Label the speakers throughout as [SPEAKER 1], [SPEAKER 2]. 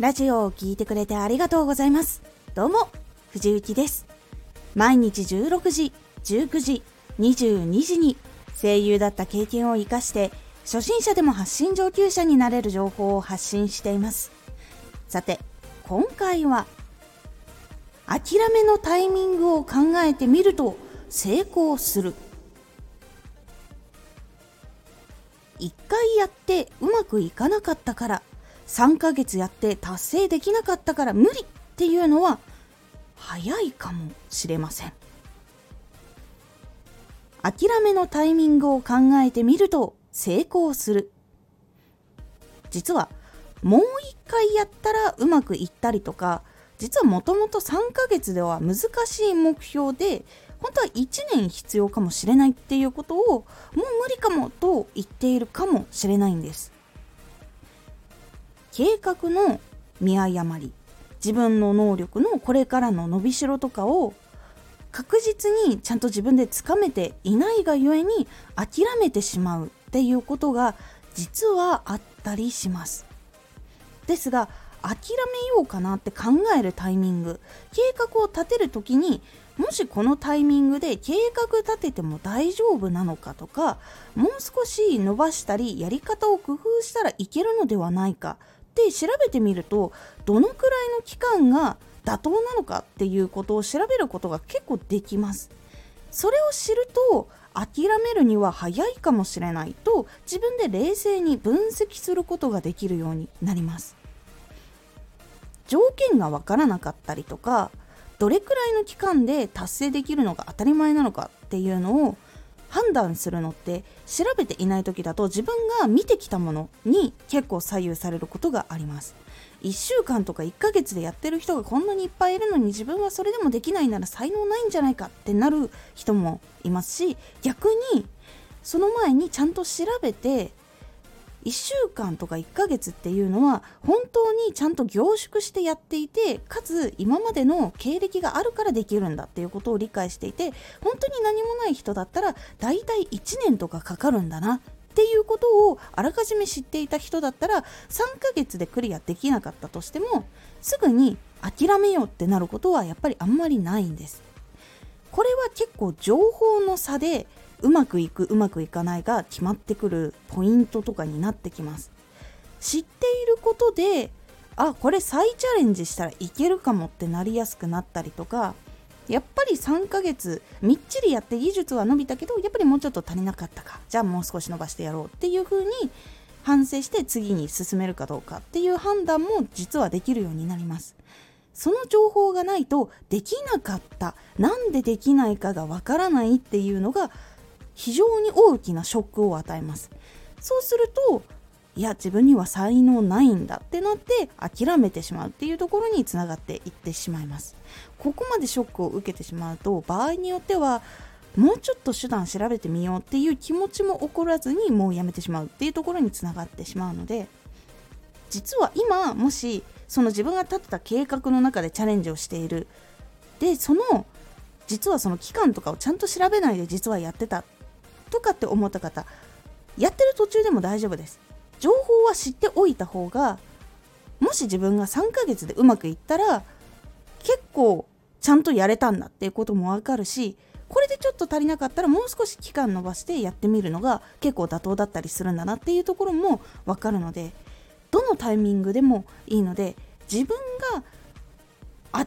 [SPEAKER 1] ラジオを聴いてくれてありがとうございます。どうも、藤幸です。毎日16時、19時、22時に声優だった経験を活かして初心者でも発信上級者になれる情報を発信しています。さて、今回は諦めのタイミングを考えてみると成功する。1回やってうまくいかなかったから3ヶ月やって達成できなかったから無理っていうのは早いかもしれません。諦めのタイミングを考えてみると成功する。実はもう一回やったらうまくいったりとか実はもともと3ヶ月では難しい目標で本当は1年必要かもしれないっていうことをもう無理かもと言っているかもしれないんです。計画の見誤り。自分の能力のこれからの伸びしろとかを確実にちゃんと自分でつかめていないがゆえに諦めてしまうっていうことが実はあったりします。ですが諦めようかなって考えるタイミング。計画を立てる時にもしこのタイミングで計画立てても大丈夫なのかとかもう少し伸ばしたりやり方を工夫したらいけるのではないかって調べてみるとどのくらいの期間が妥当なのかっていうことを調べることが結構できます。それを知ると諦めるには早いかもしれないと自分で冷静に分析することができるようになります。条件がわからなかったりとかどれくらいの期間で達成できるのが当たり前なのかっていうのを判断するのって調べていない時だと自分が見てきたものに結構左右されることがあります。1週間とか1ヶ月でやってる人がこんなにいっぱいいるのに自分はそれでもできないなら才能ないんじゃないかってなる人もいますし逆にその前にちゃんと調べて1週間とか1ヶ月っていうのは本当にちゃんと凝縮してやっていてかつ今までの経歴があるからできるんだっていうことを理解していて本当に何もない人だったら大体1年とかかかるんだなっていうことをあらかじめ知っていた人だったら3ヶ月でクリアできなかったとしてもすぐに諦めようってなることはやっぱりあんまりないんです。これは結構情報の差でうまくいくうまくいかないが決まってくるポイントとかになってきます。知っていることであこれ再チャレンジしたらいけるかもってなりやすくなったりとかやっぱり3ヶ月みっちりやって技術は伸びたけどやっぱりもうちょっと足りなかったか。じゃあもう少し伸ばしてやろうっていう風に反省して次に進めるかどうかっていう判断も実はできるようになります。その情報がないとできなかった。なんでできないかがわからないっていうのが非常に大きなショックを与えます。そうするといや自分には才能ないんだってなって諦めてしまうっていうところにつながっていってしまいます。ここまでショックを受けてしまうと場合によってはもうちょっと手段調べてみようっていう気持ちも起こらずにもうやめてしまうっていうところにつながってしまうので実は今もしその自分が立てた計画の中でチャレンジをしている。でその実はその期間とかをちゃんと調べないで実はやってた。っとかって思った方やってる途中でも大丈夫です。情報は知っておいた方がもし自分が3ヶ月でうまくいったら結構ちゃんとやれたんだっていうこともわかるしこれでちょっと足りなかったらもう少し期間延ばしてやってみるのが結構妥当だったりするんだなっていうところもわかるのでどのタイミングでもいいので自分が諦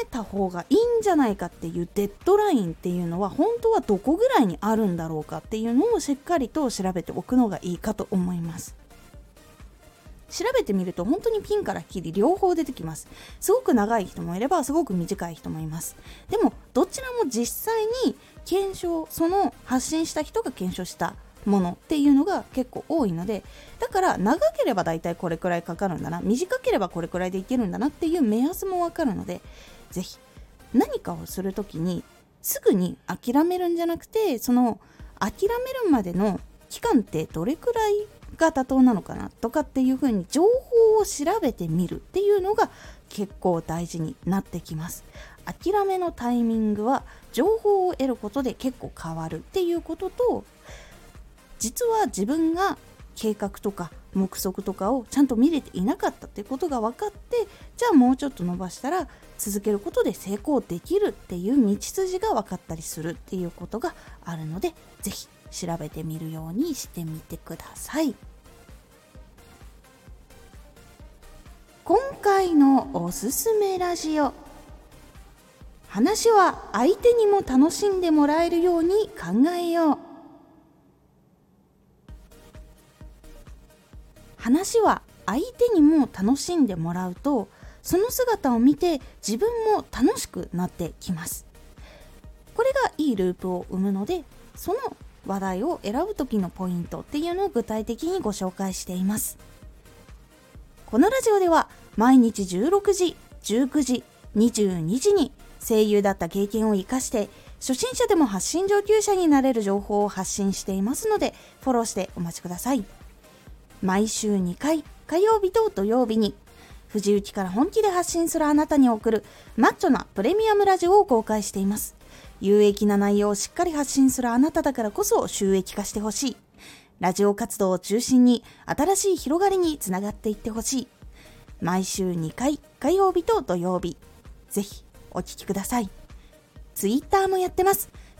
[SPEAKER 1] めた方がいいんじゃないかっていうデッドラインっていうのは本当はどこぐらいにあるんだろうかっていうのをしっかりと調べておくのがいいかと思います。調べてみると本当にピンからキリ両方出てきます。すごく長い人もいればすごく短い人もいます。でもどちらも実際に検証その発信した人が検証したものっていうのが結構多いのでだから長ければ大体これくらいかかるんだな短ければこれくらいでいけるんだなっていう目安もわかるので是非何かをする時にすぐに諦めるんじゃなくてその諦めるまでの期間ってどれくらいが妥当なのかなとかっていうふうに情報を調べてみるっていうのが結構大事になってきます。諦めのタイミングは情報を得ることで結構変わるっていうことと実は自分が計画とか目測とかをちゃんと見れていなかったってことが分かってじゃあもうちょっと伸ばしたら続けることで成功できるっていう道筋が分かったりするっていうことがあるので是非調べてみるようにしてみてください。今回のおすすめラジオ話は相手にも楽しんでもらえるように考えよう話は相手にも楽しんでもらうとその姿を見て自分も楽しくなってきます。これがいいループを生むのでその話題を選ぶ時のポイントっていうのを具体的にご紹介しています。このラジオでは毎日16時19時22時に声優だった経験を生かして初心者でも発信上級者になれる情報を発信していますのでフォローしてお待ちください。毎週2回火曜日と土曜日に藤雪から本気で発信するあなたに送るマッチョなプレミアムラジオを公開しています。有益な内容をしっかり発信するあなただからこそ収益化してほしい。ラジオ活動を中心に新しい広がりにつながっていってほしい。毎週2回火曜日と土曜日。ぜひお聴きください。ツイッターもやってます。